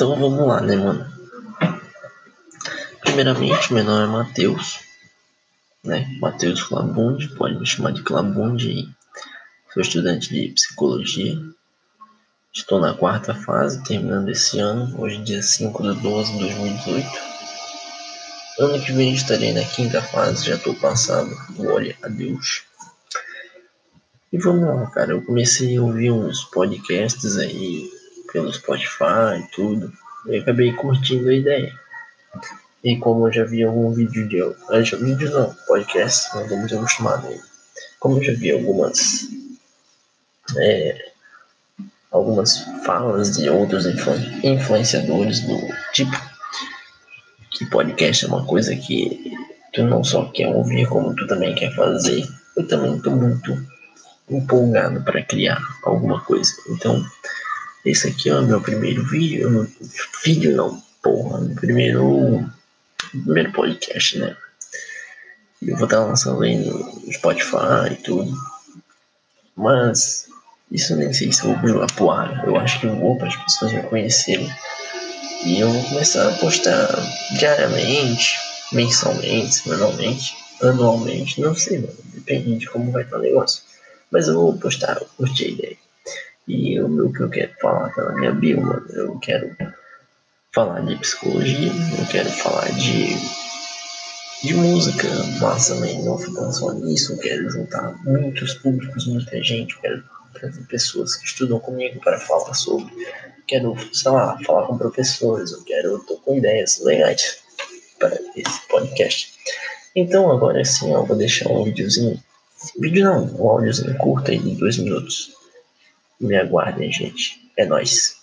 Então vamos lá, né, mano? Primeiramente, meu nome é Matheus, né? Matheus Clabundi, pode me chamar de Clabundi aí. Sou estudante de psicologia. Estou na quarta fase, terminando esse ano, hoje dia 5 de 12 de 2018. Ano que vem estarei na quinta fase, já estou passado, glória a Deus. E vamos lá, cara, eu comecei a ouvir uns podcasts aí pelo Spotify e tudo. Eu acabei curtindo a ideia. E como eu já vi algum vídeo de. Eu ah, vídeo não, podcast, não estou muito acostumado aí. Como eu já vi algumas. É, algumas falas de outros influ influenciadores do tipo. Que podcast é uma coisa que tu não só quer ouvir, como tu também quer fazer. Eu também estou muito empolgado para criar alguma coisa. Então, esse aqui é o meu primeiro vídeo. Vídeo não, porra. Meu primeiro. Primeiro podcast, né? Eu vou estar lançando aí no Spotify e tudo. Mas isso nem sei se eu vou jogar pro ar. Eu acho que eu vou para as pessoas me conhecerem. E eu vou começar a postar diariamente, mensalmente, semanalmente, anualmente, não sei, mano. Depende de como vai estar o negócio. Mas eu vou postar, eu curti a ideia. E o que eu quero falar na minha bio, mano. Eu quero falar de psicologia, eu quero falar de, de música, mas também não ficando só nisso. Eu quero juntar muitos públicos, muita gente. Eu quero trazer pessoas que estudam comigo para falar sobre. Quero, sei lá, falar com professores. Eu quero, eu tô com ideias legais para esse podcast. Então agora sim, eu vou deixar um videozinho. Vídeo não, um áudiozinho curto aí de dois minutos me aguardem, gente. É nóis.